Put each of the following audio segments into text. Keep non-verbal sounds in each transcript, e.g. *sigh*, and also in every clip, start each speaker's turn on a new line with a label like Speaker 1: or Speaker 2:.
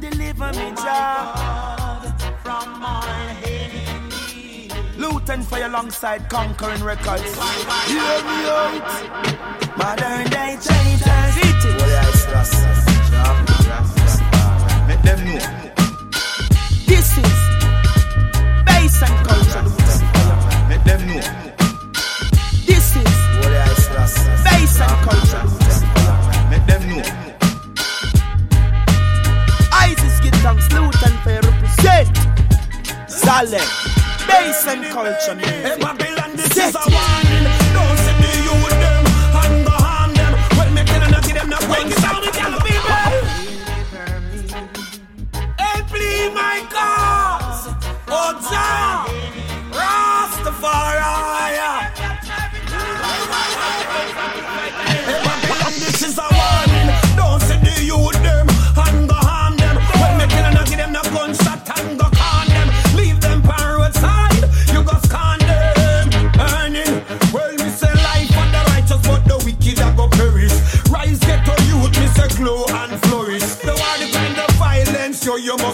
Speaker 1: Deliver me, Jah, from my enemy. Luton for your alongside Conquering Records. You hear me out? Modern day traitors.
Speaker 2: Eat it. Let them know.
Speaker 1: This is Bass and culture.
Speaker 2: Make them know.
Speaker 1: This is Bass and culture. Young Slutan for represent Zale Bass and culture music
Speaker 3: Babylon this
Speaker 1: Set.
Speaker 3: is a warning. Don't send the youth them And go harm them. Well make them not them no break. It's all the people Hey please my God. Oh time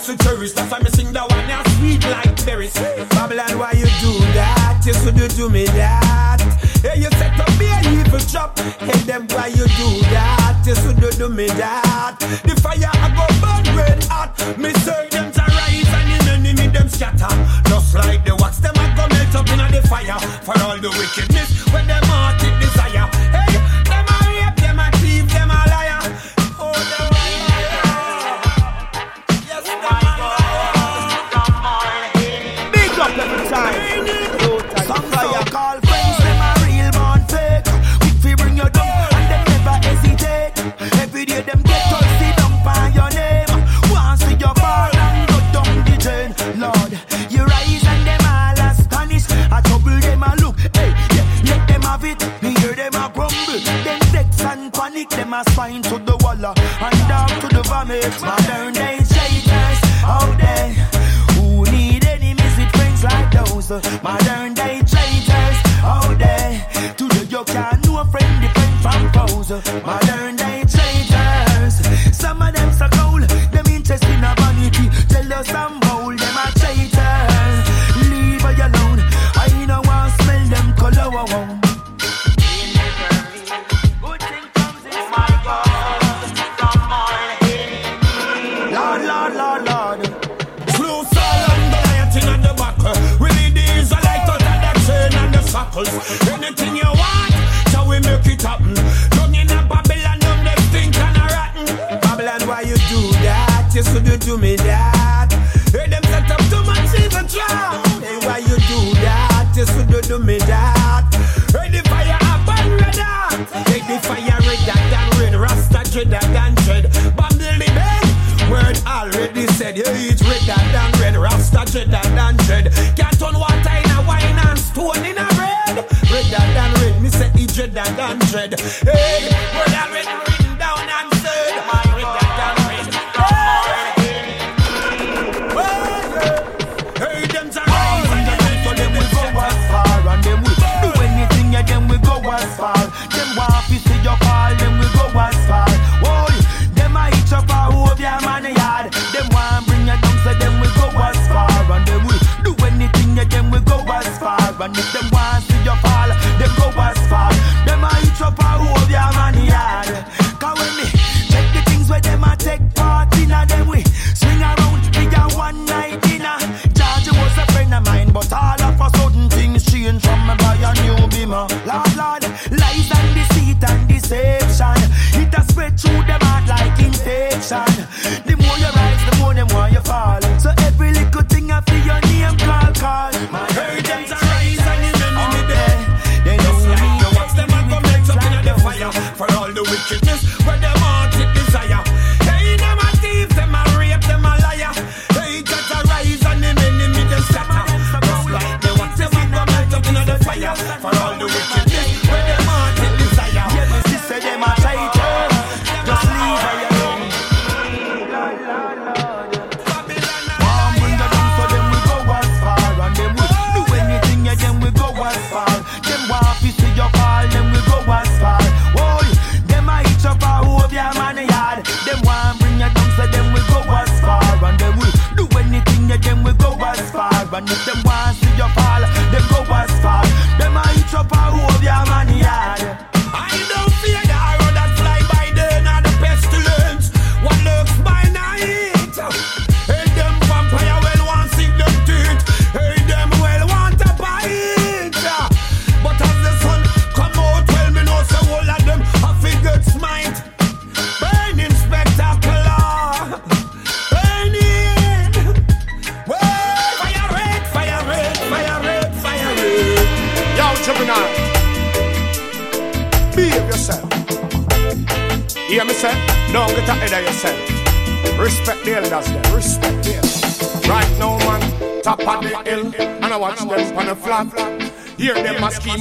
Speaker 3: just a. That's why me sing that one now sweet like berries. Babylon, why you do that? You should do to me that. Hey, you set up me a evil trap. Hey, them why you do that? You should do to me that. The fire I go burn red hot. Me serve them to rise and in enemy them scatter. Just like the wax them I go melt up in the fire for all the
Speaker 1: wicked. my spine to the walla and down to the vomit. Modern day traitors out there who need enemies with friends like those. Modern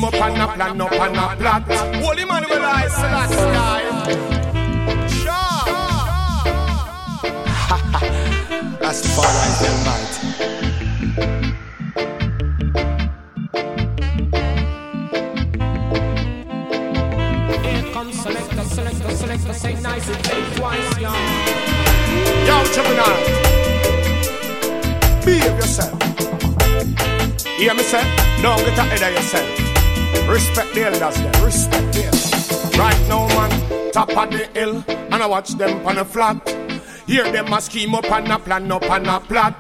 Speaker 1: a
Speaker 3: up and a
Speaker 4: plan up and a plot. Holy man will I say that sky. Sure. *laughs* That's the father is the almighty.
Speaker 5: Selector, selector, selector, say nice and twice, y'all.
Speaker 4: Yo, Gemini. Behave yourself. Hear me say? Don't get ahead of yourself. Respect the elders there. Respect the elders. Right now, man, top of the hill, and I watch them on the flat. Hear them a scheme up and a plan up and a plot.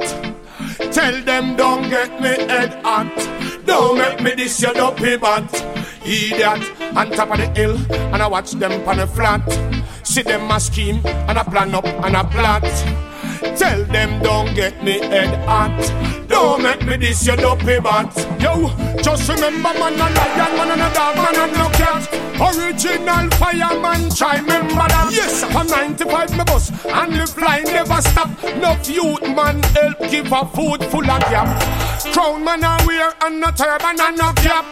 Speaker 4: Tell them don't get me head hot. Don't make me this your dopey butt. Idiot on top of the hill, and I watch them on the flat. See them a scheme and a plan up and a plot. Tell them don't get me head hot. Don't make me this your dopey butt. Yo, just remember man a lion, man and a dog, man and no cat. Original fireman, try remember that. Yes, I'm 95 me bus and the fly never stop. No youth man help give a food full of gap. Crown man a wear and no turban and no cap.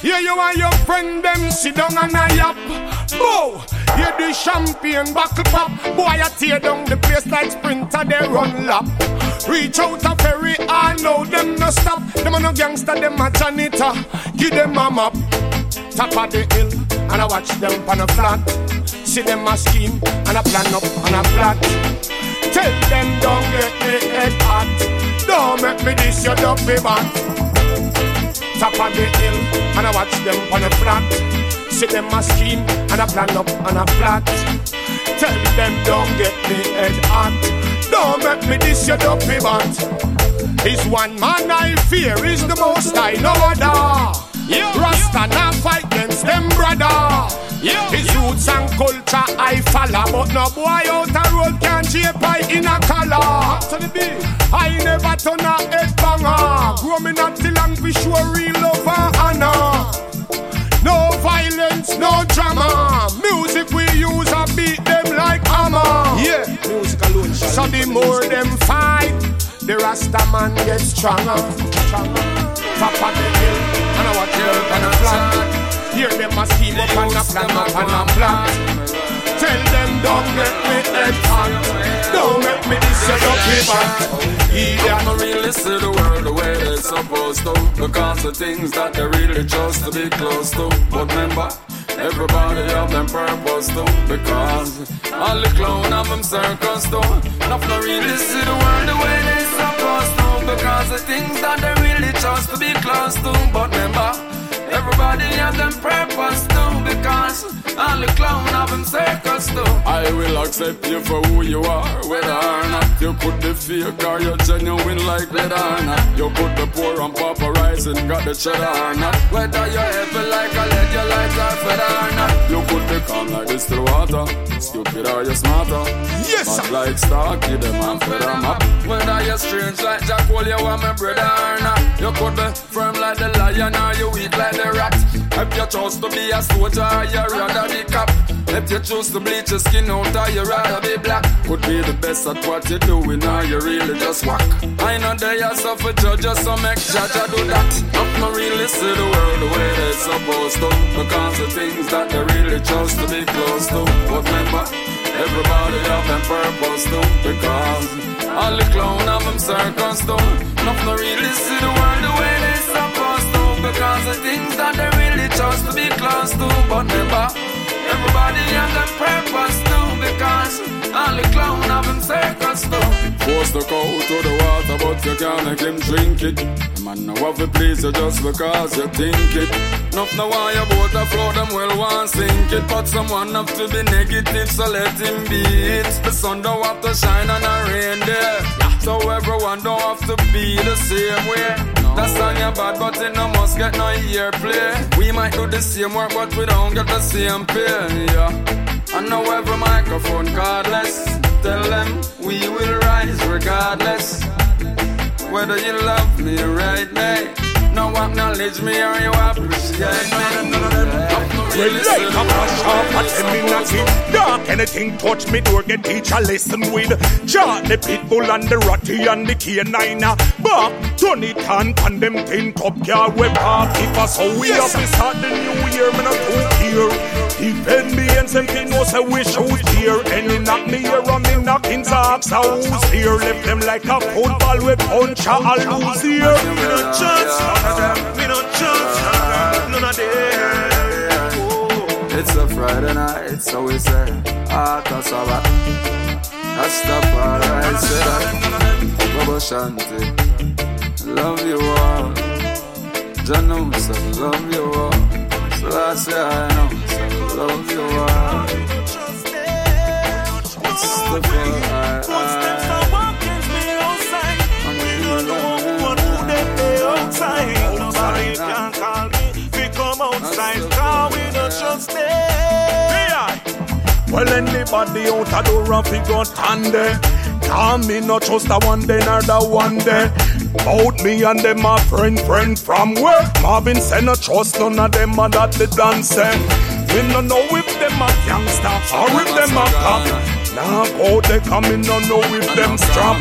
Speaker 4: Here you and your friend them sit down and a yap. Bow, hear the champagne buckle pop. Boy, I tear down the place like sprinter, they run lap. Reach out a ferry, I know them no stop. Them a no gangster, them a janitor. Give them a map. Top of the hill, and I watch them on a flat. See them a scheme, and I plan up, and a plot. Tell them don't get me head hot. Don't make me this your dopey bat top of the hill and I watch them on a flat. See them a scheme and a plan up and a plot. Tell them don't get me head hot. Don't make me this your dopey bat. Is one man I fear is the most I know other. Yeah, Rasta now fight against them brother. Yeah, His roots and culture I follow, but no boy out the road can shape I in a color. I never turn a head banger. Grow me not till long for sure real love and honor. No violence, no drama. Music we use and beat them like hammer. Yeah, music alone. So the more them fight, the Rasta man gets stronger. stronger. Top of the hill, and I watch them on the flat. Hear them a scheme up and a plan up and a plot. Tell them don't make me head. Don't make me this your lucky back.
Speaker 6: I'ma really see the world the way it's supposed to. Because the things that they really chose to be close to. But remember, Everybody have them purpose too Because all the clown have them circles too Nothing really see the world the way they supposed to Because the things that they really chose to be close to But remember Everybody have them purpose too, because all the clown have them circles too.
Speaker 7: I will accept you for who you are, whether or not you could be fake or you're genuine like leather or not. You could be poor and paparazzi got the cheddar or not.
Speaker 6: Whether you're heavy like a lead, you like a feather or not.
Speaker 7: You could be calm like this still water, stupid or you smarter.
Speaker 4: Yes,
Speaker 7: Mad like Starkey, them and feather map.
Speaker 6: Whether you're strange like Jack Hole, you want my brother or not. You could be firm like the lion or you weak like the rat. If you choose to be a soldier, you rather be cop. If you choose to bleach your skin out, or you rather be black.
Speaker 7: Could be the best at what you're doing, or you really just whack.
Speaker 6: I know they are suffer judges, so make judge do that. Not really see the world the way they're supposed to. Because the things that they really chose to be close to. But remember, everybody have them purpose too. Because all the clown have them circles too. Not really see remember, everybody have them purpose too. Because the clown have them circles too.
Speaker 7: Force the cow to the water, but you can't make him drink it. Man, now have to please you just because you think it.
Speaker 6: Enough now why your boat a float, them well want sink it. But someone have to be negative, so let him be it. The sun don't have to shine on a rain day. So everyone don't have to be the same way. That song you bad, but it no must get no ear play. We might do the same work, but we don't get the same pay. Yeah. I know every microphone cardless. Tell them we will rise regardless. Whether you love me right, mate. Now acknowledge me or you appreciate me.
Speaker 4: Well, like a flash off a ten minute Dark anything touch me door get teach a lesson with. Jaw the pitbull and the ratty and the canine. Back turn it on pan them tin top car we park If us how we yes, have to start the new year man me not too here Defend me and say me know say we shoot here Any knock me here and me knocking socks a who's here Left them like a football with punch a lose here Me no chance, me no chance, none of them
Speaker 6: it's a Friday night, so we say, Ata Sabbath. That's the part I that. Baba Shanti, love you all. Janum, love you all. So I say, I know, so love you all. It's the part I,
Speaker 4: Nobody can call me, we come outside, cause we don't trust well, anybody out of door and figure stand there. Call me not just a one day nor the one day. Bout me and them a friend, friend from where? Marvin say no trust none of them and that the dance. We no know if them a gangster or if them a cop. Now go they coming, no know if them strap.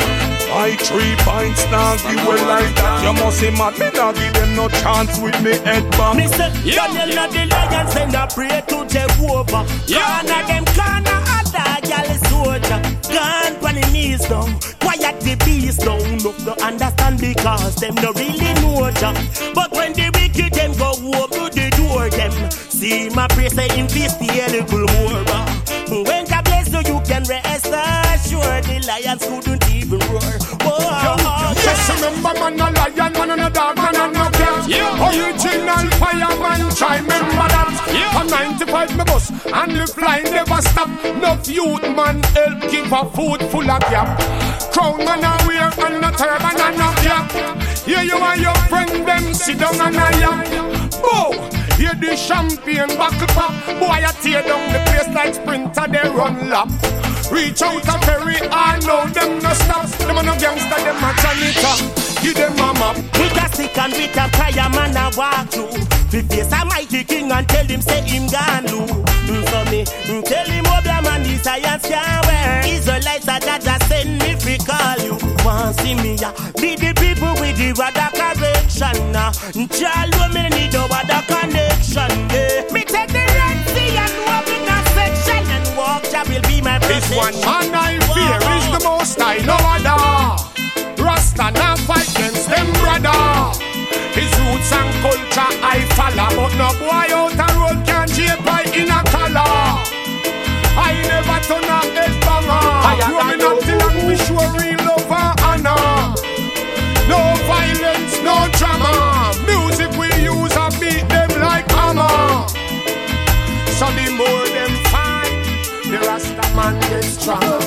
Speaker 4: My three pints now give well like that. You must see mad, me not give them no chance with me head back.
Speaker 8: Me say. Daniel not the lion, send a pray to Jehovah. Yeah. Corner them corner, other gal soldier. Gone on the knees down, quiet the beast down. Look, no understand because them no really know ya. But when the wicked them go open the door, them see my prayer say invest the little more. When the so you can rest assured the lions couldn't even roar. Whoa.
Speaker 4: Just remember, man, a lion, man, a dog, man, and a cat. Yeah. Original fireman, try remember that. Yeah. From 95 me bus, and the flying never stop. No youth man help give a food full of gap. Crown man a wear, and a turban and a cap. Here you and your friend, them sit down and a yap. Boom! Hear the champagne buckle pop. Boy, I tear down the place like sprinter, they run lap. Reach out a ferry, I know them no stop. Them a no gangster, them a janitor. Give them a map.
Speaker 8: With a stick and with a prayer, man, I walk through. We face a mighty king and tell him say him gone do. So me tell him oh the man the science can wear. Israelites are that just send me free call you. Want see me ya? Be the people with the other correction now. Jalo me need no other connection. Yeah. Me take
Speaker 4: one man I fear is the most I know other. Rasta now fight against them brother. His roots and culture I follow, but no boy out the road can shape I in a color. I never turn man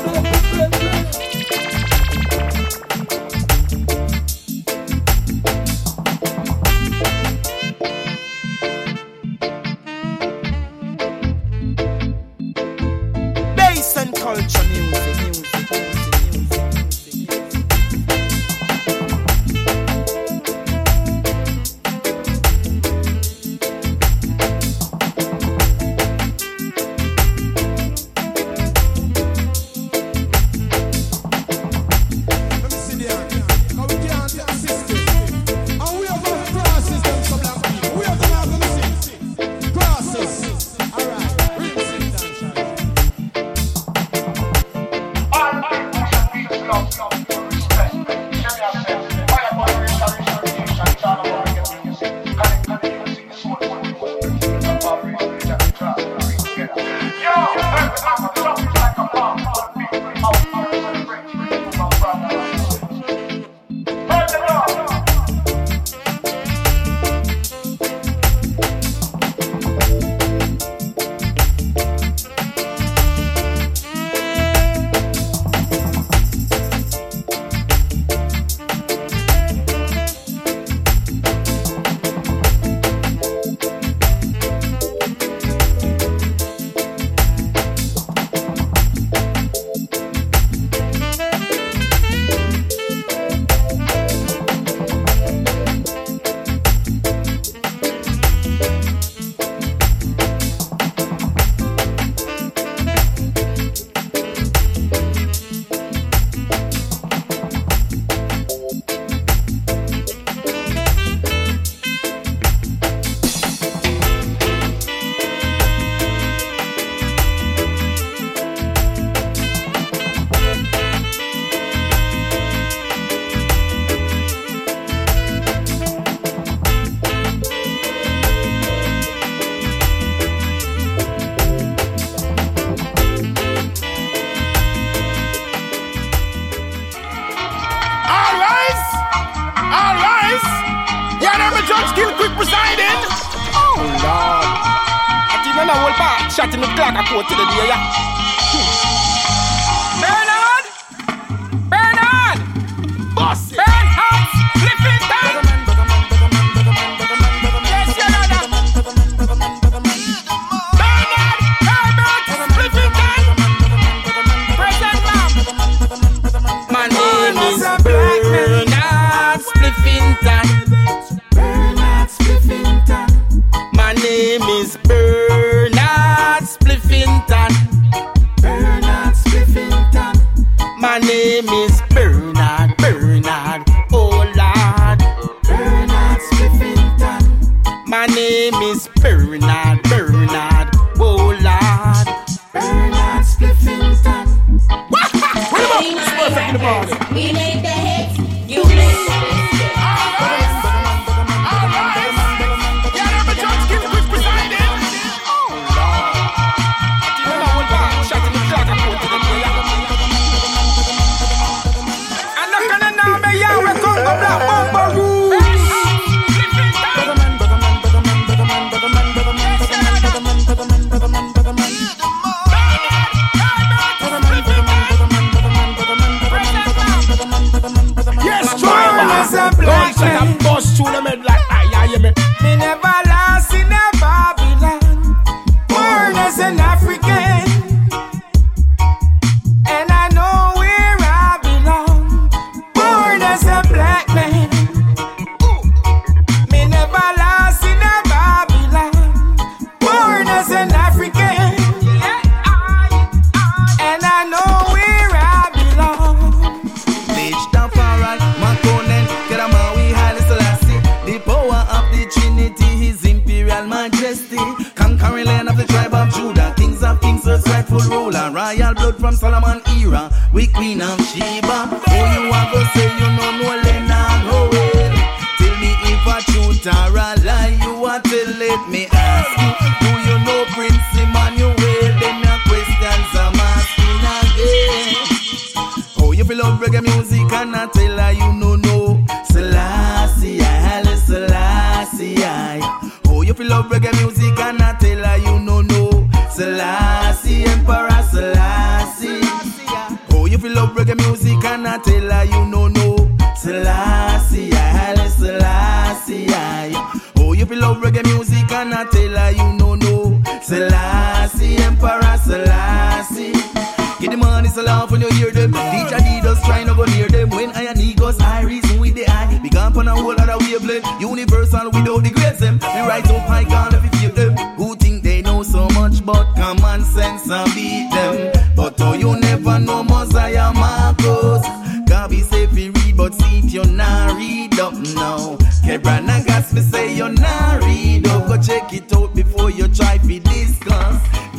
Speaker 8: Like a bust through the med like
Speaker 9: I, I,
Speaker 2: me. Me never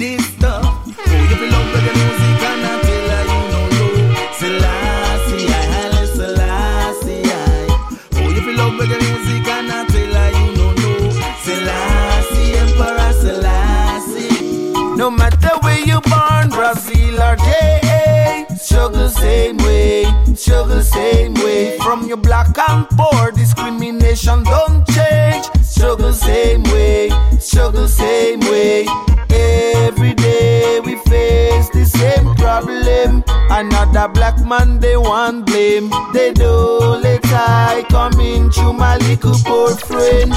Speaker 2: this
Speaker 9: man they want blame. They do let I come into my little poor friend.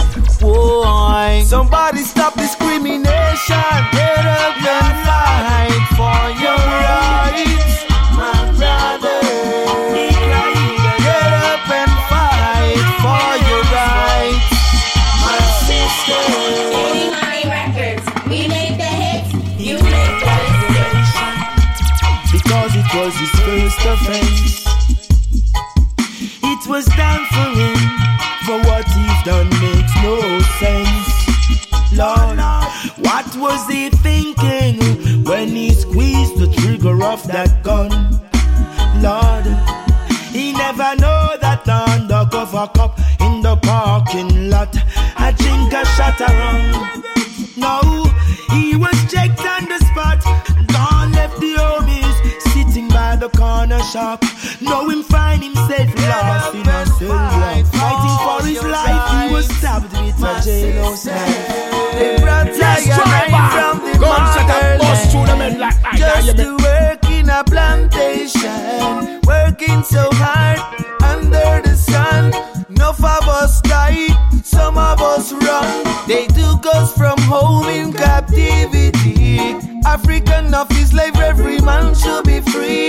Speaker 1: From home in captivity. African of his slave, every man should be free.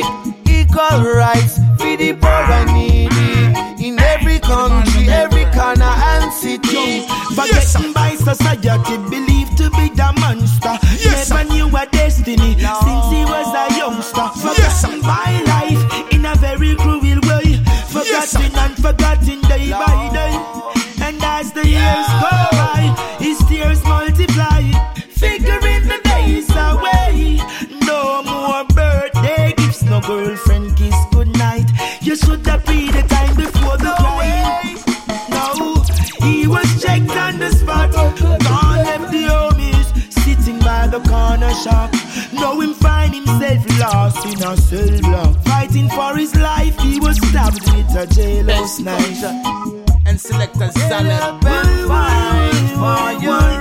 Speaker 1: Equal rights for the poor and needy. In every country, every corner and city. Forgetting by society, believed to be the monster.
Speaker 10: Yes,
Speaker 1: Never knew a destiny since he was a youngster. Forgotten by life in a very cruel way. Forgotten and forgotten day by day. And as the years go Now him find himself lost in a cell block. Fighting for his life, he was stabbed with a jailhouse knife.
Speaker 2: And
Speaker 1: up and fight for your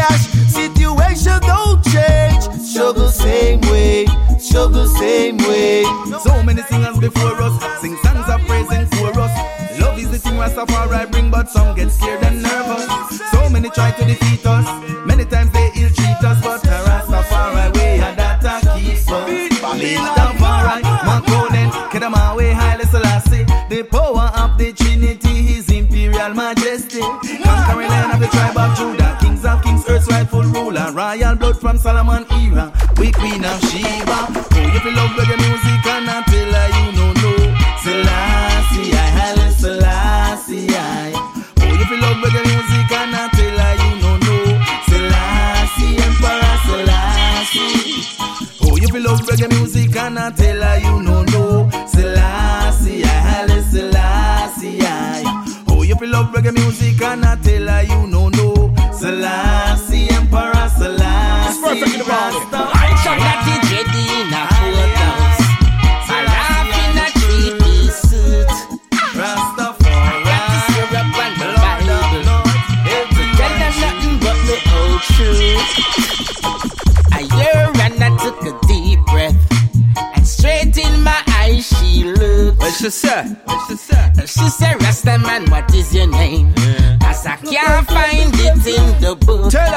Speaker 1: cash, situation don't change. Struggle same way, struggle same way.
Speaker 2: So many singers before us sing songs of praise and chorus. Love is the thing Rastafari bring, but some get scared and nervous. So many try to defeat us. From Solomon era. We Queen of Sheba. Oh, you love reggae music and I tell her you no know. Selassie, I Haile Selassie, I. Oh, you love reggae music and I tell her you no know. Selassie, Emperor Selassie. Oh, you love reggae music and I tell her you no know. Selassie, I Haile Selassie, I. Oh, if you love reggae music and I
Speaker 10: It's perfect in the body.
Speaker 2: Rastafari.
Speaker 11: I shot that DJ in a courthouse. I laugh in a three-piece suit.
Speaker 2: Rastafari.
Speaker 11: Got the syrup and the Bible. To tell them nothing but the old truth. I hear and I took a deep breath. And straight in my eyes she looked.
Speaker 12: What she say? What she say?
Speaker 11: And she said, Rasta man, what is your name? As I can't find it in the book.
Speaker 12: Tell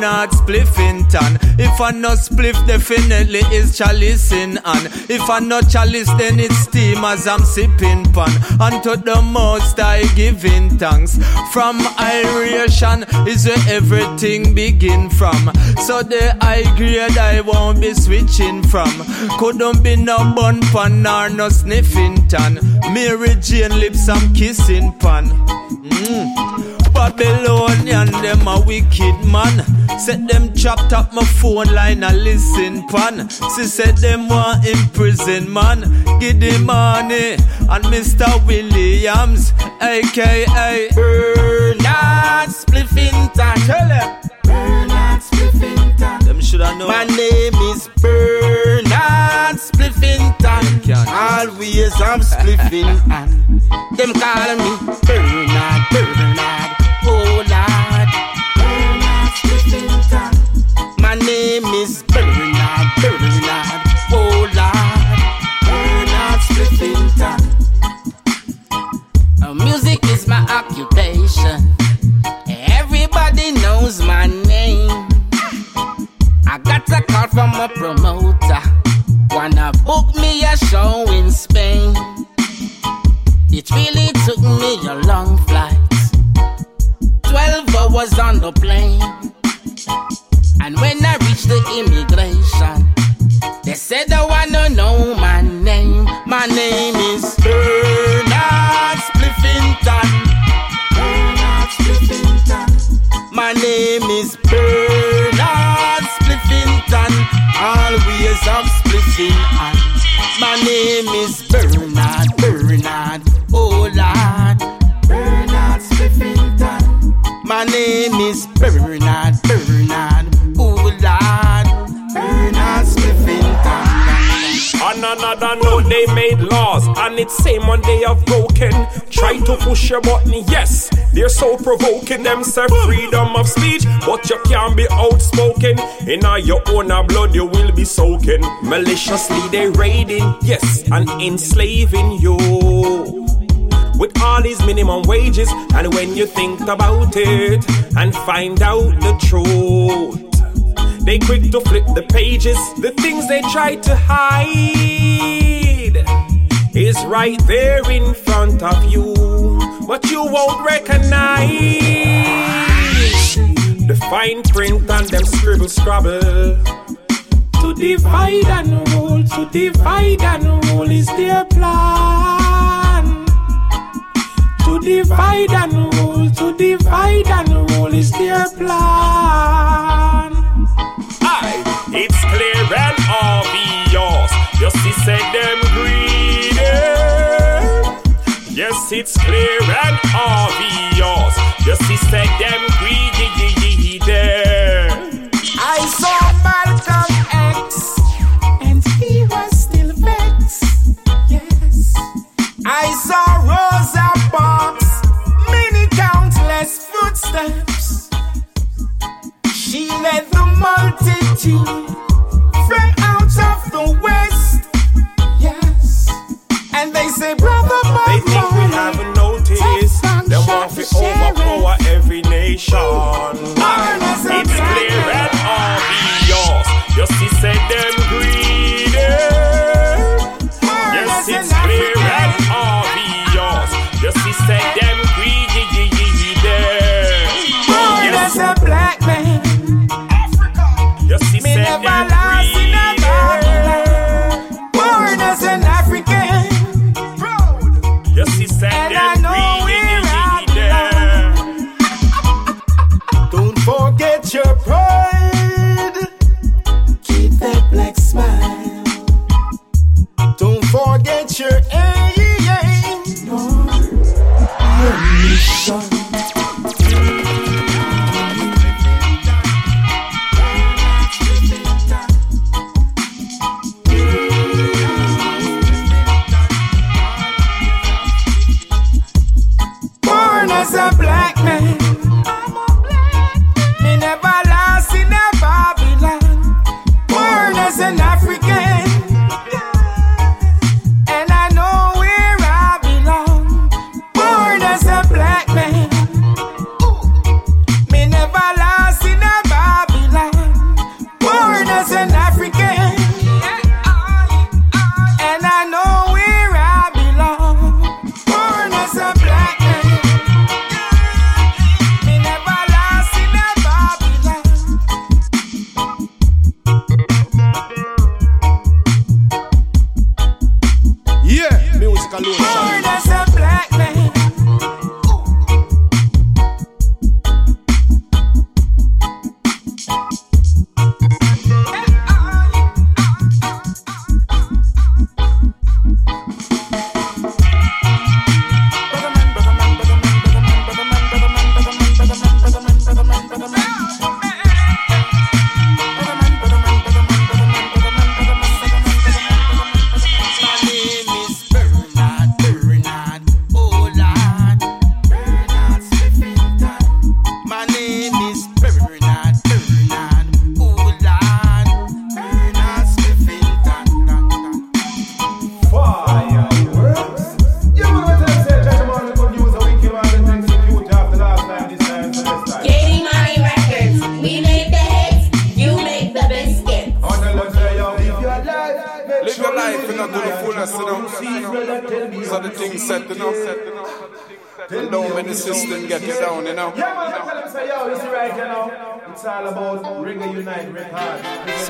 Speaker 11: name
Speaker 12: Bernard Spliffington. If I no spliff, definitely is chalice in hand. If I no chalice, then it's steam as I'm sipping pan. And to the most I giving thanks. From iration is where everything begin from. So the high grade I won't be switching from. Couldn't be no bun pan nor no sniffing tan. Mary Jane lips I'm kissing pan. Mm. Babylonian, them a wicked man. Set them chopped up my phone line and listen pan. She said them want imprison man. Give the money and Mr. Williams, aka
Speaker 11: Bernard Spliffington.
Speaker 12: Tell them.
Speaker 11: Bernard Spliffington.
Speaker 12: Them shoulda know.
Speaker 11: My name is Bernard Spliffington.
Speaker 12: Can't.
Speaker 11: Always I'm spliffing *laughs* and them call me Bernard, Bernard, oh Lord. Bernard Spliffington. My name is Bernard, Bernard, oh Lord. Bernard Spliffington. Uh, music is my occupation. Everybody knows my name. I got a call from a promoter. Wanna book me a show in Spain. It really was on the plane. And when I reached the immigration, they said I wanna know my name. My name is Bernard Spliffington. Bernard Spliffington. My name is Bernard Spliffington. Always I'm splitting. My name is
Speaker 13: Another note, they made laws, and it's same one they have broken. Try to push your button, yes, they're so provoking. Them say freedom of speech, but you can't be outspoken. In all your own blood, you will be soaking. Maliciously, they raiding, yes, and enslaving you with all these minimum wages. And when you think about it and find out the truth, they quick to flip the pages. The things they try to hide is right there in front of you, but you won't recognize the fine print and them scribble scrabble. To divide and rule, to divide and rule is their plan. To divide and rule, to divide and rule is their plan. Aye, it's clear and obvious. See, say them Yes, it's clear and obvious. See, say them greedy.
Speaker 14: I saw Malcolm X, and he was still vexed. Yes, I saw Rosa Parks, many countless footsteps. She led the multitude from out of the west. Yes, and they say, brother, Bob
Speaker 13: They think we haven't noticed. They want to overpower every nation. It's clear and obvious. You see, say them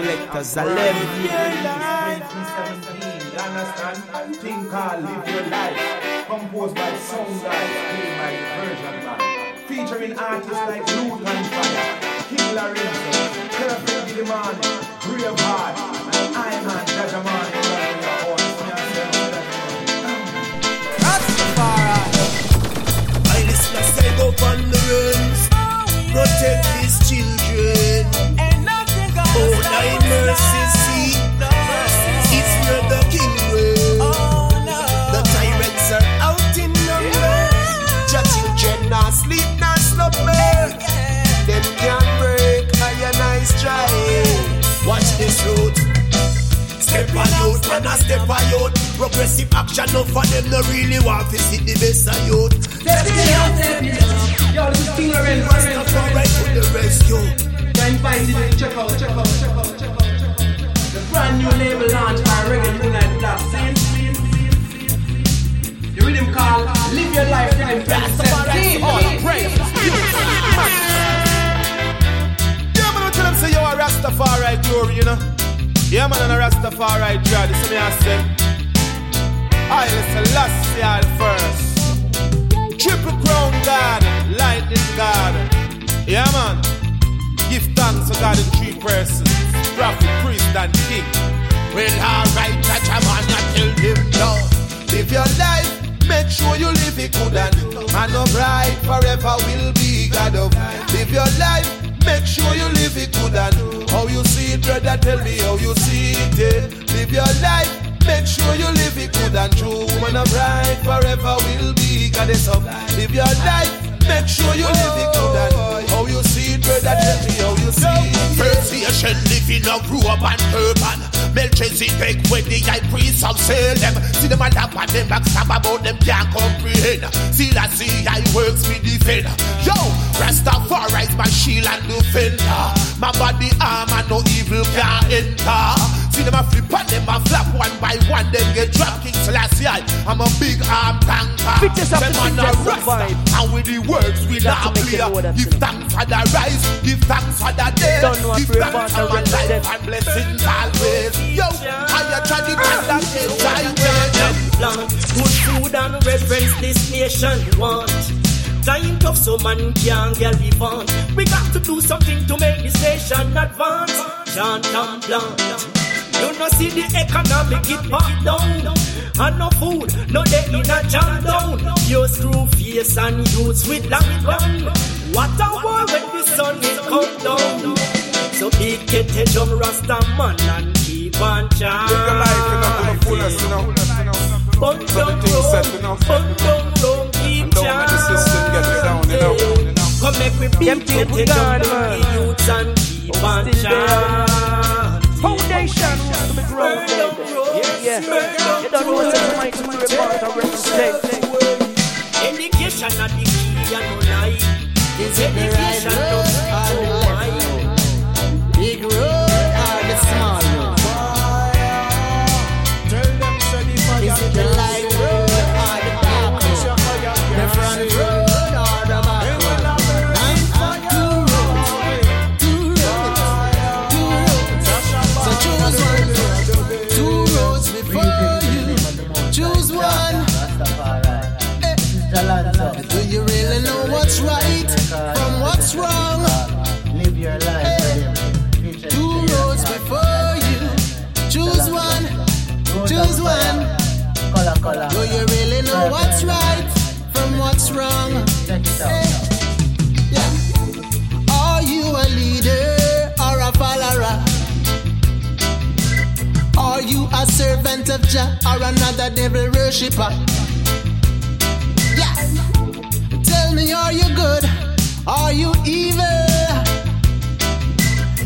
Speaker 9: Selector Zalem.
Speaker 15: 2017, you understand? Thing called Live Your Life. Composed by Sound Guys, played by the Version Band. Featuring artists like Lutan Fyah, King Lorenzo, Perfect Giddimani, Braveheart, and I Man Jajamani.
Speaker 3: I listen to say go on the runs, protect these children. Oh, thy mercy seat, it's where the king. The tyrants are out in numbers, your children not sleep, not slumber. Them can't break I I. Watch this road. Step on youth, man, a step on youth. Progressive action, no for them, no really want to see the best of youth.
Speaker 16: Yo, this is King Lorenzo.
Speaker 3: Rastafari to the rescue.
Speaker 16: I invite you to check out, check out, check out, check out, check out. The brand new label launched by Reggae Unite Black Scene. The rhythm called Live Your Life Rhythm 2017.
Speaker 15: All praise. Yeah, man, I tell them say you a Rastafari glory, you know. Yeah, man, and a Rastafari draw. This is me I say. I listen last year first. Triple crown God, lightning God. Yeah, man. Give thanks to God in three persons. Prophet, priest, and king.
Speaker 3: Well, alright, touch a man, I tell him no.
Speaker 15: Live your life, make sure you live it good and man of right forever will be God of. Live your life, make sure you live it good and how you see it, brother. Tell me how you see it. eh. Live your life, make sure you live it good and true. Man of right forever will be goddess of. Live your life, make sure you live it good and how you see it, brother. Tell me how you see it.
Speaker 3: First nation living a grew up and urban. Melchizedek when the high priest of Salem. See them a lap on them backstab about them can't comprehend. See that see I works me defend. Yo, Rastafari is my shield and defender. My body armor no evil can enter. See them a flip and them a flap one by one, then get dropped. King Selassie, I'm a big arm tanker.
Speaker 17: Bitches have
Speaker 3: Them
Speaker 17: to
Speaker 3: man
Speaker 17: think
Speaker 3: a
Speaker 17: that's the
Speaker 3: rasta,
Speaker 17: vibe.
Speaker 3: and with the words we
Speaker 17: Got to
Speaker 3: not
Speaker 17: make
Speaker 3: play.
Speaker 17: them know that
Speaker 3: Give thanks for the rise, give thanks for the day.
Speaker 17: Don't know what
Speaker 3: Give
Speaker 17: we're
Speaker 3: thanks
Speaker 17: about
Speaker 3: for
Speaker 17: to
Speaker 3: my
Speaker 17: represent.
Speaker 3: life and blessings always. Yo, I a try to find that thing
Speaker 18: Land, good food and reverence this nation want. Time tough, so man can't get live on. We got to do something to make this nation advance. Chant and plant. You know see the economic it back down. And no food, no day in a jam down. Your screw face and youths with long gun. What a war when the sun is come down. So big get a jump rasta man and keep on chant.
Speaker 19: Live your life, you know, to the fullest, you know.
Speaker 18: Bun
Speaker 19: So the thing set, you know.
Speaker 18: Bun down, down, keep
Speaker 19: And don't let the system get you down, you know.
Speaker 18: Come make me
Speaker 17: Them
Speaker 18: beat
Speaker 17: things
Speaker 18: get
Speaker 17: we
Speaker 18: a
Speaker 17: gone,
Speaker 18: jump
Speaker 17: man.
Speaker 18: youths and keep on
Speaker 17: Still there.
Speaker 18: chant.
Speaker 17: Foundation to be grown, baby. Yeah, yeah. You don't know what's in my to report and represent.
Speaker 18: Education not the key and no lie. Is education not
Speaker 20: the? Of Jah or another devil worshipper? Yeah. Tell me, are you good? Are you evil?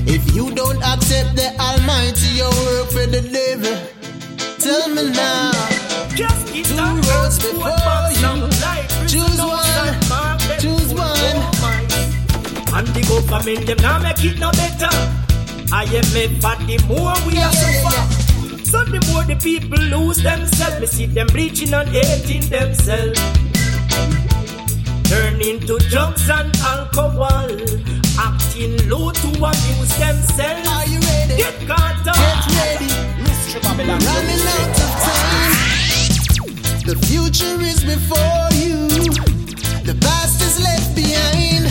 Speaker 20: If you don't accept the Almighty, you work for the devil. Tell me now.
Speaker 18: Just
Speaker 20: Two roads before you. Choose one. Choose
Speaker 18: oh,
Speaker 20: one.
Speaker 18: no mine. And the government, them now make it no better. I am made for the more we are suffer. So the more the people lose themselves, me see them bleaching and hating themselves. Turn into drugs and alcohol. acting low to amuse themselves. Are you ready? Get caught up.
Speaker 20: Get ready.
Speaker 18: Mr. Babylon.
Speaker 20: Running out of time. The future is before you. The past is left behind.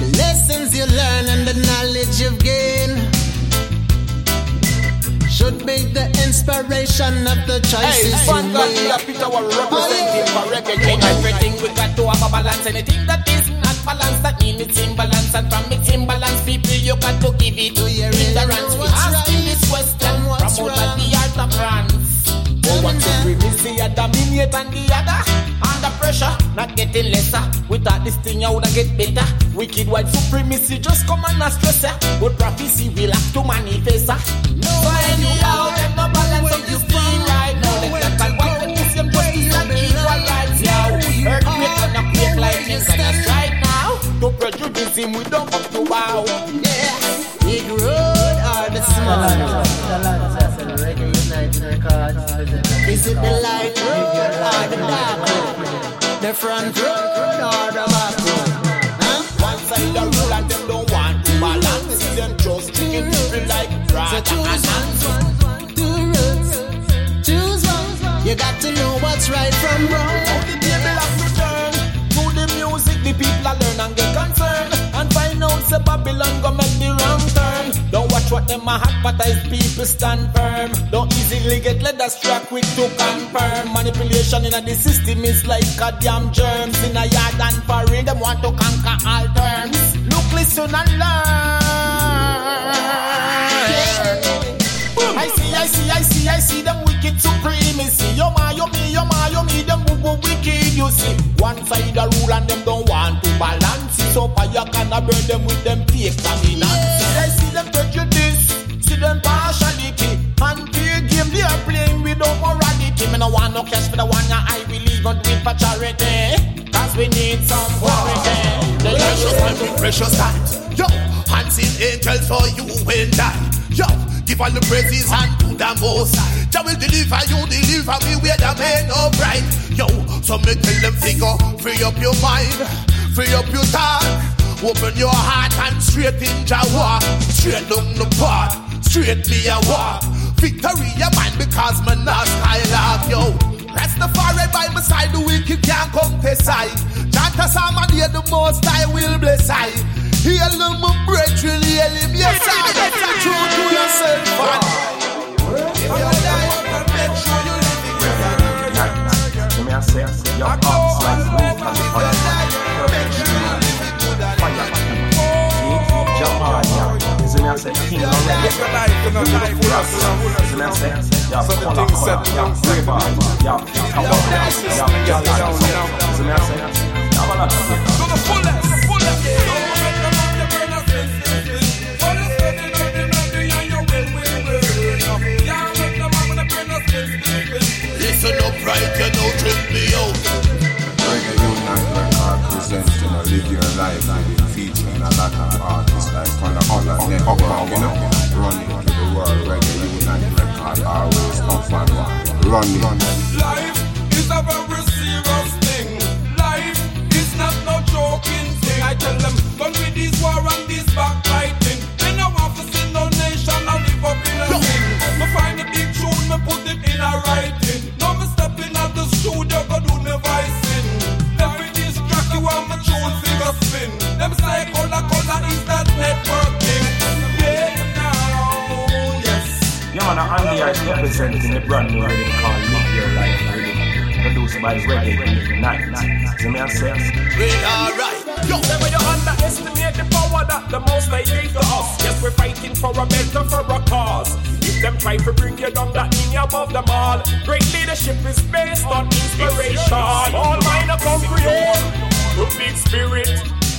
Speaker 20: The lessons you learn and the knowledge you've gained should be the inspiration of the choices
Speaker 21: Hey,
Speaker 20: you
Speaker 21: Vanguard, we are
Speaker 20: make.
Speaker 21: Representing for reggae. King. Everything we got to have a balance. Anything that is not balanced, that means it's imbalance. And from its imbalance, people, you got to give it to your ignorance. We asking this question from out the art of France. Oh, what supremacy, a dominate and the other under pressure, not getting lesser. Without this thing, I woulda get better. Wicked white supremacy just come and stress ya. But prophecy will have to manifest ya. So anyhow, them no balance of this thing right now. Them black and white, them the same justice and equal rights now. Earthquake and a quake lightning gonna strike now. To prejudice him, we don't come to bow. Yeah.
Speaker 20: Big road or the small The front road or the back road?
Speaker 21: One side a rule and them don't want to balance. See them just treating people like brother
Speaker 20: So choose
Speaker 21: and
Speaker 20: one, two roads. Choose one. You got to know what's right from wrong.
Speaker 21: The table have to turn to the music. The people learn and get concerned and find out say Babylon what them a hot but as people stand firm. Don't easily get led astray quick to confirm. Manipulation in the system is like a damn germs in a yard and foreign. Them want to conquer all terms. Look, listen and learn. I see, I see, I see, I see them wicked supremacy. Yo ma, yo me, yo ma, yo me, them boo boo wicked. You see, one side a rule and them don't want to balance. So fire can a burn them with them fake dominance. I see them see them partiality, and fair game they are playing without morality. Me no want no cash for the one that I believe on do for charity. Cause we need some clarity. The
Speaker 22: Precious time, precious time. Yo, hands in angels for you and I. Yo, give all the praises and to the most. Jah will deliver you, deliver me where the man of right. Yo, so me tell them figure, free up your mind, free up your thought. Open your heart and straight in Jawa, straight down the path, straight me a walk. Victory a mine because me not skylark, yo. Rastafari by my side, the wicked can't come to side. Chant a psalm and hear the most I will bless I. Heal them, my brethren, heal him, yes I. That's the truth to yourself, man. If you die, make sure you live it with
Speaker 23: Let me say, your heart's already.
Speaker 24: It's a life, you know, life, you know,
Speaker 23: Is me I say, yeah,
Speaker 24: So the
Speaker 23: color,
Speaker 24: things
Speaker 23: yeah, yeah, yeah. Yeah, of it.
Speaker 24: To the fullest, the fullest.
Speaker 22: Listen up right, you know, trip me out.
Speaker 25: Presenting a live your life featuring a lot of artists like Connor Holland, Network, you know, running to the world. Reggae Unite record always up and running.
Speaker 19: Life is a very serious thing. Life is not no joking thing. I tell them, come with this war and this
Speaker 23: man, Andy is representing a brand new rhythm called Live Your Life Rhythm. Produced by Reggae Unite. See me I say?
Speaker 22: We alright. Yo,
Speaker 13: Never you underestimate the power that the most they give to us. Yes, we're fighting for a better, for a cause. If them try to bring you down, that mean you above them all. Great leadership is based on inspiration. All mine are come create to big spirit,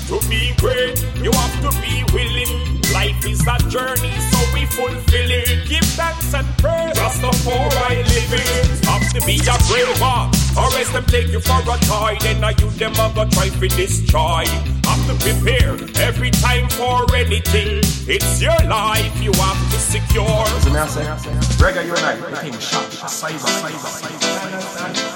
Speaker 13: to be great. You have to be willing. Life is a journey, so we fulfill it. Give thanks and praise. Just before I live it. Have to be a brave one, or else them take you for a toy. Then I you them a try to destroy. Have to prepare every time for anything. It's your life you have to secure.
Speaker 23: See me I say? Reggae Unite. The king shot. Size, size, size.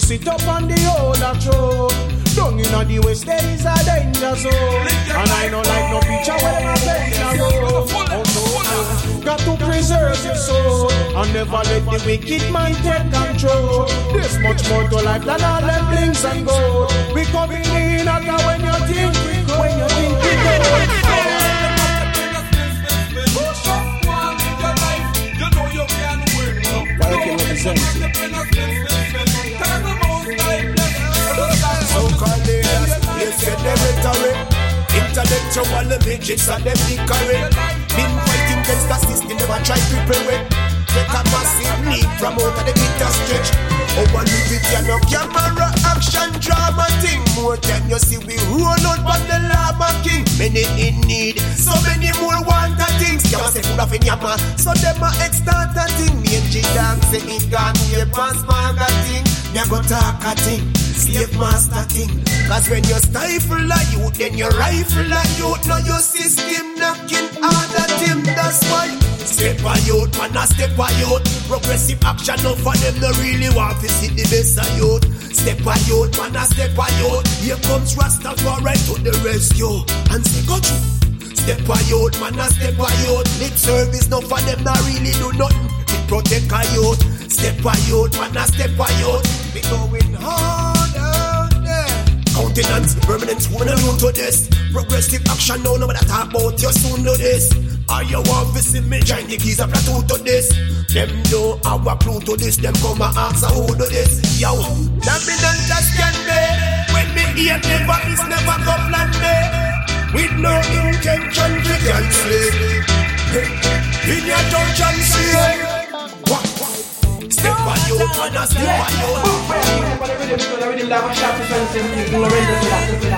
Speaker 17: Sit up on the old throne. Down in the west there is a danger zone, and I don't like no picture where my danger road. Oh no, got to preserve your soul and never let the wicked man take control. There's much more to life than all them things and gold. We coming in at when you think, when you think we go.
Speaker 3: Rhetoric. Intellectual midgets and them bickering. Been fighting against the system, never try to prepare it. Take a massive leap from out of the bitter stretch. Oh, one live it, you camera, action, drama thing. More time you see we roll out on the lava king. Many in need, so many more want a things. Yama say food off in yama, so them a extort a thing. Me and G dance it gone way past maga thing. Go talk a thing, slave master thing. Cause when you stifle a youth, then you rifle a youth. Now your system knocking harder team. That's why step a youth, man a step a youth. Progressive action, no for them no really want to see the best of youth. Step a youth, man a step a youth. Here comes Rastafari to the rescue and say go through. Step a youth, man a step a youth. Lip service, no for them not really do nothing. We protect a youth. Step a youth, man a step a youth. We going hard. Countenance, permanent, woman alone to this. Progressive action, no, no matter talk about you soon do this. Are you want to see me join the keys of platoon to this? Them know have a clue to this, them come and ask who do this. Yo, that me don't understand me. When me hear never is never go plan me. With no intention to cancel. In your dungeon, see. What? Step on you, man, a step on you.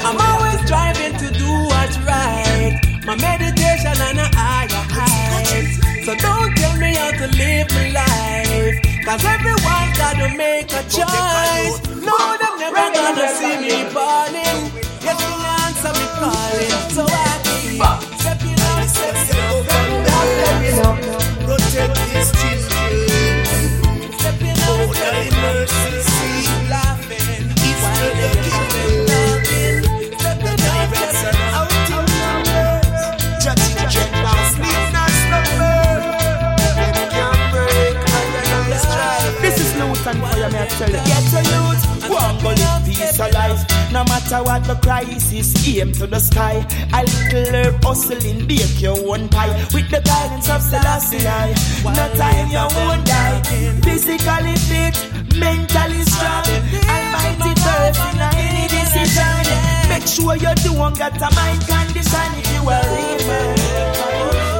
Speaker 16: I'm always driving to do what's right. My meditation on a higher height. So don't tell me how to live my life. Cause everyone's gotta make a choice. No, they're never gonna see me falling. Yes, the answer me calling. So I keep stepping up, stepping up, stepping up.
Speaker 3: Protect these children.
Speaker 1: Get a youth, walk on live peace of life. No matter what the crisis, aim to the sky. A little hustling, bake your own pie. With the guidance of Selassie, no time you won't die. Physically fit, mentally strong. Almighty person, in any decision. Make sure you do one got a mind condition if you are real.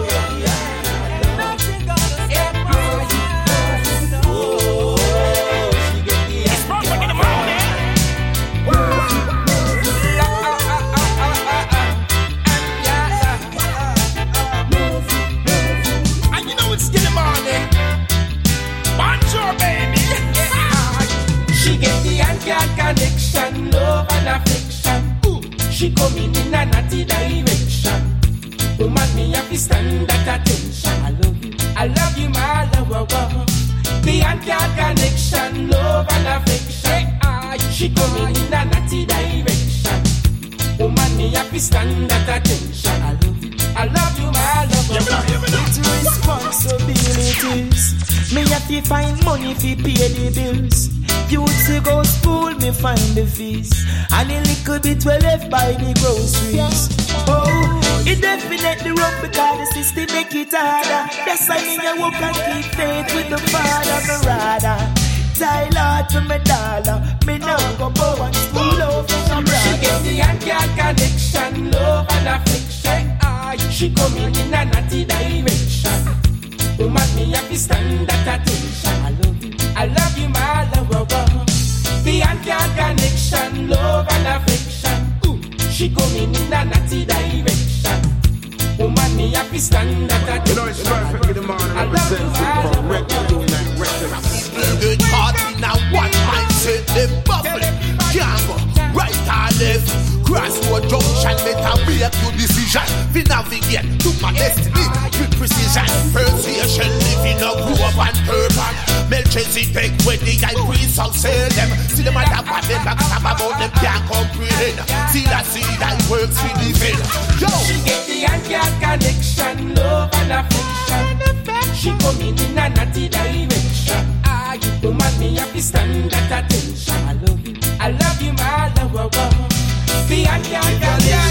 Speaker 1: Find the fees, and a little bit we left by the groceries. Oh, it definitely rough because the system make it harder. That's why me a work and keep faith with the Father, me rather. Tie Lord to me dollar, me now go bow and school over some
Speaker 16: She get
Speaker 1: brother.
Speaker 16: the uncut connection, love and affection. Ah, she coming in a naughty direction. Woman, me have to stand at attention. I love you, I love you, my lover. The uncut connection, love and affection. Ooh, she coming in a naughty direction. Woman, me have to stand at attention.
Speaker 3: You know it's perfect in the morning.
Speaker 16: I love you, my
Speaker 3: Represent for record unite. Good heart in a left. Crossroad junction, better make your decision.
Speaker 22: We navigate to my destiny with precision. Persuasion, living a groove and urban. Melchizedek, when the high priest all say them. See them at the back, them back, stab about them can't comprehend. See that, see that works for the fail. Yo!
Speaker 15: She get the and connection, love and affection. She coming in a naughty direction. Ah, you don't mind me, have to stand at attention. I love you, love my lover. The and connection,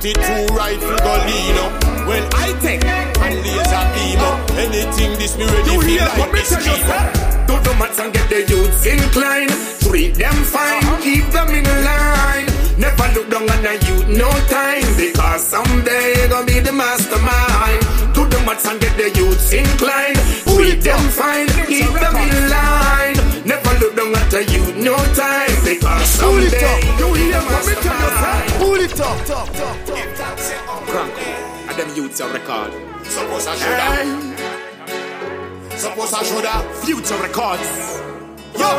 Speaker 4: 52 rifle go lean up. Well, I take and laser beam up. Anything this me ready
Speaker 11: You
Speaker 4: feel like this
Speaker 11: tell you,
Speaker 4: cheap
Speaker 11: sir?
Speaker 4: up.
Speaker 11: Do the maths and get the youths inclined. Treat them fine, uh-huh. keep them in line. Never look down on a youth, no time. Because someday gonna be the mastermind. Do the maths and get the youths inclined. Treat them fine, keep them in line. Never look down at a youth, no time. Because someday
Speaker 22: up. You
Speaker 11: be
Speaker 22: hear
Speaker 11: the
Speaker 22: what me tell you, sir?
Speaker 11: mastermind.
Speaker 22: Pull it up. Talk, talk, talk.
Speaker 11: Crank. And them youths are record.
Speaker 4: Suppose I shoulda. Suppose I shoulda.
Speaker 11: Future records.
Speaker 4: Yo.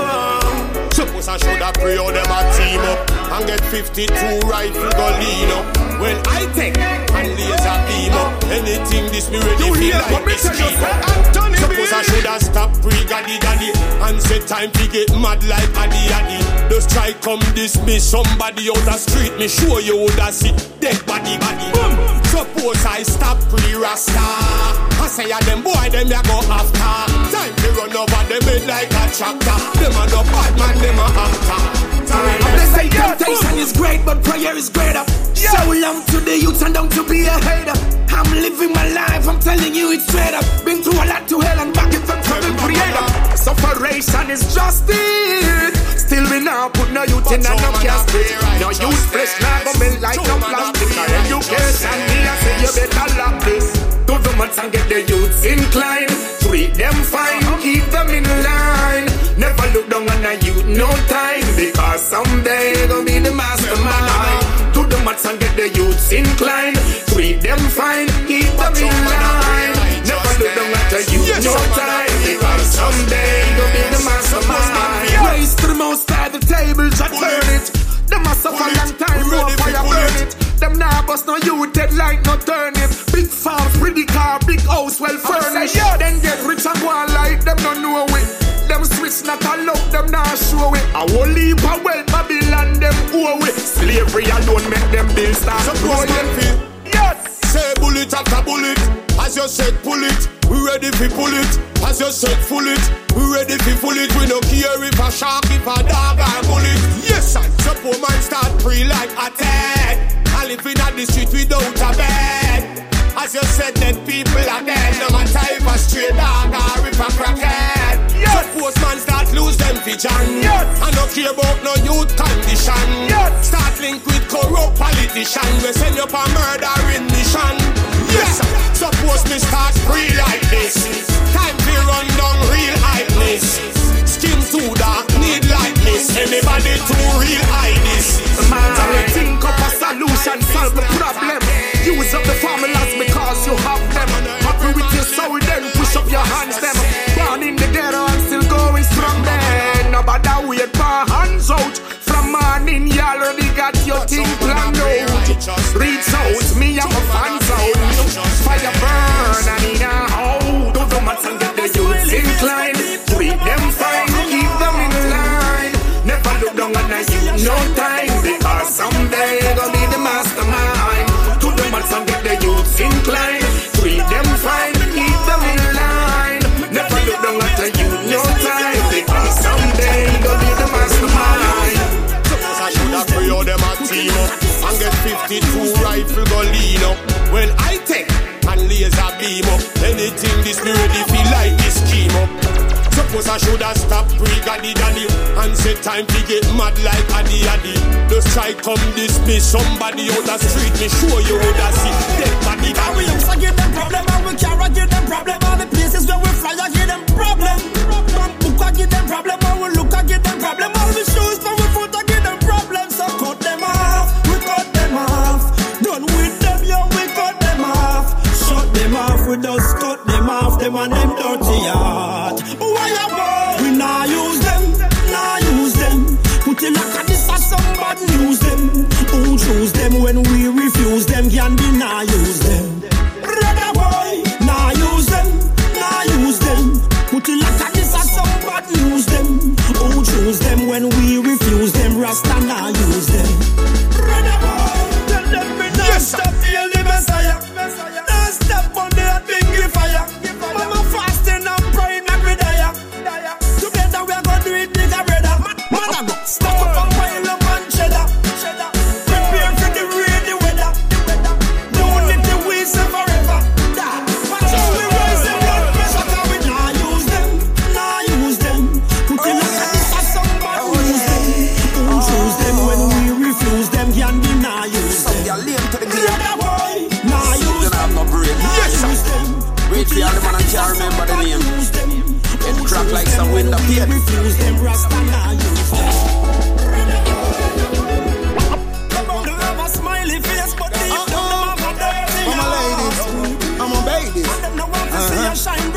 Speaker 4: Suppose I shoulda pray all them a team up and get 52 rifle go lean up. Well, I take and laser beam up. Anything this me ready
Speaker 11: You
Speaker 4: feel like
Speaker 11: me
Speaker 4: this
Speaker 11: tell you,
Speaker 4: cheap
Speaker 11: sir?
Speaker 4: up. Suppose I shoulda stop pre gaddy gaddy and say time to get mad like addy addy. Just try come dismiss somebody out the street. Me sure you woulda see dead body body. Boom. Suppose I stop pre rasta. I say a them boy them ya go after. Time to run over them head like a tractor. Them a no bad man, them a actor. Time
Speaker 11: they say temptation is great, but prayer is greater. So long to the youths and down to be a hater. I'm living my life, I'm telling you it's straight up. Been through a lot to hell and back it from heaven creator. Sufferation is justice. Still we now put no youth in a no casket. No use flesh now go melt like no plastic. Education me I say you better lock this. Do the maths and get the youths inclined. Treat them fine, keep them in line. Never look down on a youth, no time. Because someday gonna be the mastermind. Do the maths and get the youths inclined. Treat them fine, keep them in line. Never look down at a youth, no time. Because someday gonna be the Raise to the most high, the table just turn it. Them a suffer long time, no fire burn it. Them nah bust no youth head like no turnip. Big farm, pretty car, big house, well furnished. Then get rich and go on like them no know it. Them switch not a love, them nah show it. A whole heap of wealth Babylon them owe we. Slavery alone make them bills start
Speaker 4: feel
Speaker 11: Yes.
Speaker 4: Say bullet after bullet. As you said, pull it. We ready fi pull it. As you said, full it. We ready fi full it. We no care if a shark, if a dog or bullet. Yes, I. So poor man start free like attack. I living at the street without a bed. As you said, dead people are dead. No matter if a stray dog or if a crackhead. Yes. So postman start lose them vision.
Speaker 11: Yes.
Speaker 4: I no care about no youth condition.
Speaker 11: Yes.
Speaker 4: Start link with corrupt politician. We send you a murdering mission. Yes. Suppose me start free like this. Time to run down real hypeness. Skin too dark, need lightness. Anybody too real this.
Speaker 11: Man, think up a solution, solve the problem. Use up the formulas because you have them. Happy with your soul, then push up your hands them. Strong then. Nobody wait for hands out. From morning, you already got your thing planned out. Reach out, me and my fans out. Fire burn, I need a hold. Do the maths and get the youth inclined. Treat them fine, keep them in line. Never look down on a youth, no time. Because someday gonna be the mastermind. To the maths and get the youth
Speaker 4: inclined. Beam up, anything this me ready feel like this scheme up. Suppose I should have stopped pre gaddy daddy and said time to get mad like addy addy. Just try come dismiss somebody out the street, me sure you woulda see dead body
Speaker 2: And we used to give them problem and we can't give them problem. All the places where we fly, I give them problem. From book, I give them problem. When we look, I give them problem. All the shoes from we foot, I off. Them dirty heart. Why you boy? We nah use them, nah use them. Put it like a this or somebody use them. Who choose them when we refuse them? Can be nah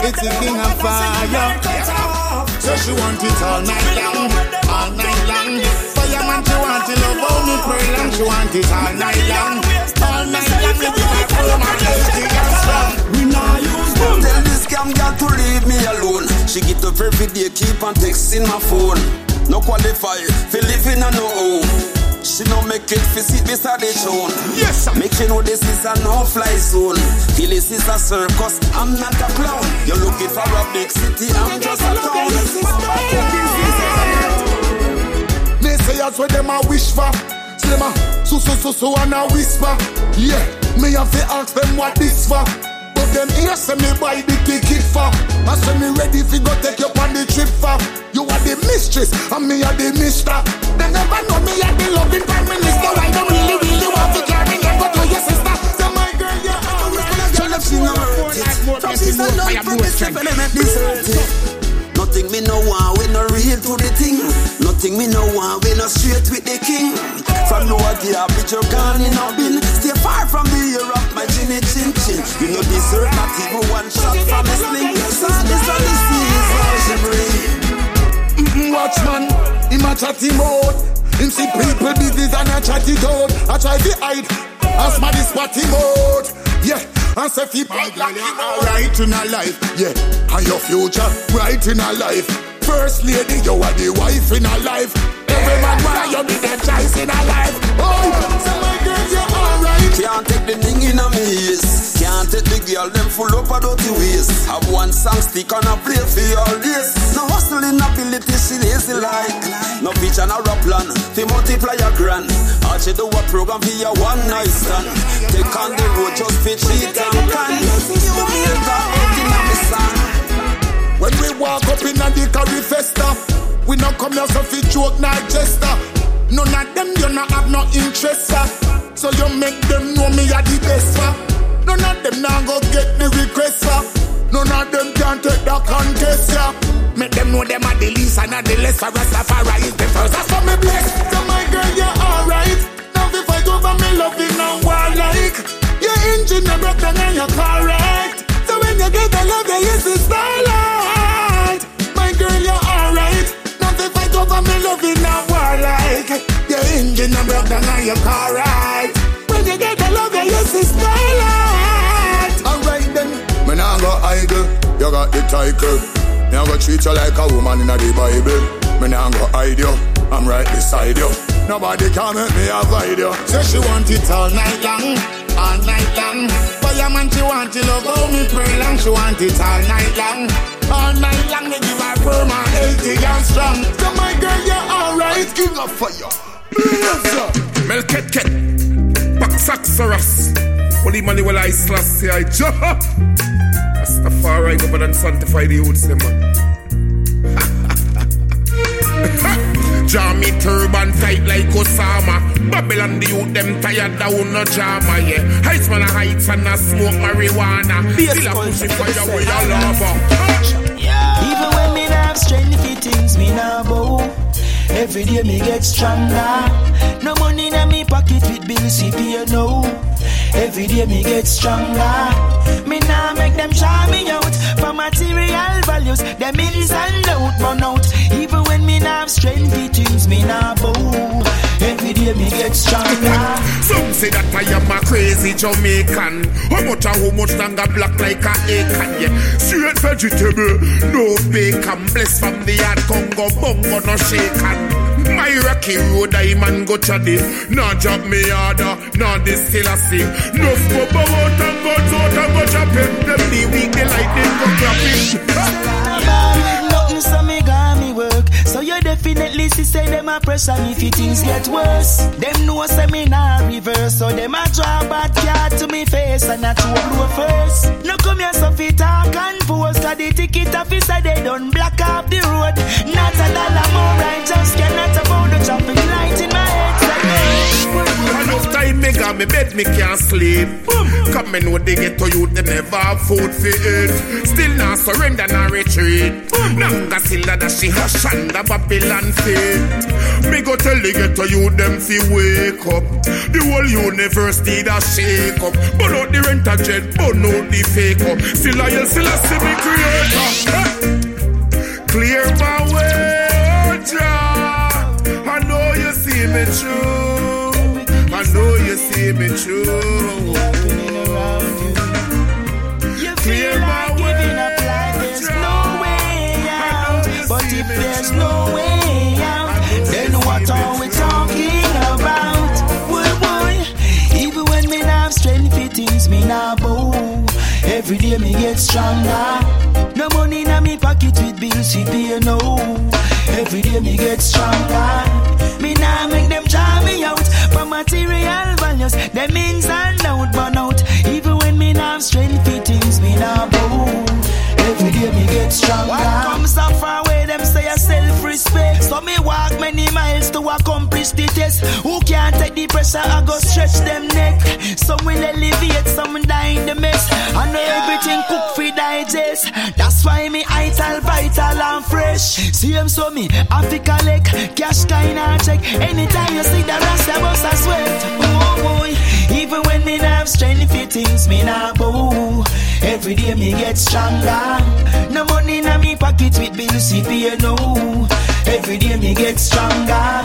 Speaker 26: It's a king of fire. So she want it all night long, all night long. Fireman, she want it love, oh me pearl, and she want it all night long, all night long. Me give her full my lady and strong.
Speaker 2: We nah use them.
Speaker 27: Tell this scam girl to leave me alone. She get up every day, keep on texting my phone. No qualify, live in a no home. She no make it fi sit beside the throne.
Speaker 4: Yes, sir.
Speaker 27: Make you know this is a no-fly zone. Feel this is a circus, I'm not a clown. You're looking for a big city, I'm just a town.
Speaker 26: They say that's what them a wish for. Slimmer, so so so so and a whisper. Yeah, me have to ask them what this for. Them here say me buy the ticket for. I say me ready fi go take you on the trip for. You are the mistress and me are the mister. They never know me are the loving prime minister. I don't really really want to carry me go to your sister. So my girl, you're alright.
Speaker 27: Tell them she no worth it. From this and love from this trip and Nothing me no want, we no real to the thing. Nothing me no want, we no straight with the king. From lower gear, bitch, you're gone in a bin. Stay far from the ear of my chinny chin chin. You know deserve not even one shot from a sling. Son, this on the sea is all she bring.
Speaker 26: Mm-mm, Watchman, him a chatty mode. Him see people business and a chatty out. I try to hide, as man is what him out. Yeah, and say fi my girl, you alright in a life. Yeah, and your future bright in a life.
Speaker 28: first lady, you are the wife in a life. Every man wanna you be the choice in a life. Oh,
Speaker 27: Can't take the thing in a ears. Can't take the girl, them full up of dirty ways. Have one song stick on a play for all this. No hustling ability, she lazy like. No picture, no rap plan. Fi multiply your grand. All she do a program for your one night stand. Take on the road just for cheat and can. You make that in a me.
Speaker 28: When we walk up in a curry festa, we not come here so fi joke, not jester. None of them you not have no interest, sir. So you make them know me are the best, sir. None of them now go get the request, sir. None of them can take the contest, yeah. Make them know them are the least and not the less. For Rastafari is the first. That's for me bless. So my girl, you're alright. Now if fight over me loving and war like your engine a broke down and you're correct. So when you get the love, you use the starlight. My girl, you're alright. Now if fight over me loving and war like your engine a broke down and you're correct. When you get the love, you use the starlight. Alright then. Me nah go idle, you got the title. Me nah go treat you like a woman in the Bible. Me nah go hide you, I'm right beside you. Nobody can make me avoid you. Say she want it all night long, all night long. But your man she want it love how me pray long. She want it all night long, all night long. Me give her firm and healthy and strong. So my girl, you're alright. King of fire. Yes,
Speaker 29: Melket Paxaxaras. Holy money will I slash say I jump. *laughs* Rastafari go and sanctify the youths them man. *laughs* Me turban tight like Osama. Babylon the youth them tired down no drama yeah. Heights man a heights and a smoke marijuana. Still a pushing fire with a lava.
Speaker 1: Even when me have strength for things, me nah bow. Every day me get stronger. No money in me pocket with bills, see pay no. Every day me get stronger. Me now make them shout me out for material values. Them ins and out, run out. Even when me nah have strength for things, me nah bow. Every day me get stronger.
Speaker 29: Some say that I am a crazy Jamaican. How much and how much longer black like a acorn, yeah. Straight vegetable, no bacon. Blessed from the hard Congo, bongo no shaken. My rocky road, diamond go chaddy. Nah drop me harder, nah this still I see. No scope out and go out and go chop it. Them the weak, the lightning go grab
Speaker 1: see say them a pressure me if things get worse. Them know say me nah reverse. So them a draw bad card to me face and a two blow first. No come here so fit talk and post. Cause the ticket officer they done block off the road. Not a dollar more I just cannot afford the traffic light in my head.
Speaker 29: Enough time me got me bed, me can't sleep. Come me know they get to you, they never have food for eat. Still not surrender, not retreat. Nanga silla that she hush under Babylon feet. Me go tell the get to you, them fi wake up. The whole universe need a shake up. Burn out the rent a jet, burn out the fake up. Still I yell, still I see me creator. Clear my way, oh Jah. I know you see me true. You see me true.
Speaker 1: You feel like giving up life, there's no way out. But if there's no way out, then what are we talking about? Boy, boy, even when me have strength for things, me not bow. Every day me get stronger. No money in me pocket with bills, we pay no. Every day me get stronger. Me nah make them draw me out for material values. Them ins and out, burn out. Even when me have strength for things, me nah bow. Every day me get stronger. What comes up far away, them say a self-respect. So me walk many miles to accomplish the test. Who can't take the pressure, I go stretch them neck. Some will elevate, some die in the mess. I know everything cook for digest. That's why me ital, vital and fresh. See them so me, Africa lake, cash kinda check. Anytime you see the rest, I bust a sweat. Oh boy, even when me not have strength for things, me not bow. Every day me get stronger. No money in me pocket with bills, pay no. Every day me get stronger.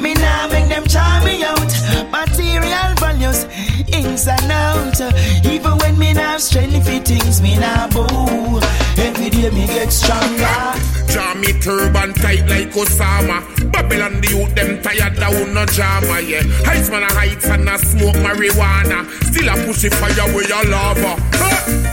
Speaker 1: Me nah make them charm me out. Material values, ins and out. Even when me have strength for things, me nah bow. Every day me get stronger.
Speaker 29: Jam me turban tight like
Speaker 4: Osama. Babylon the youth them tired down no drama, yeah. Heights man a heights and a smoke marijuana. Still a push it fire with your lava. Huh?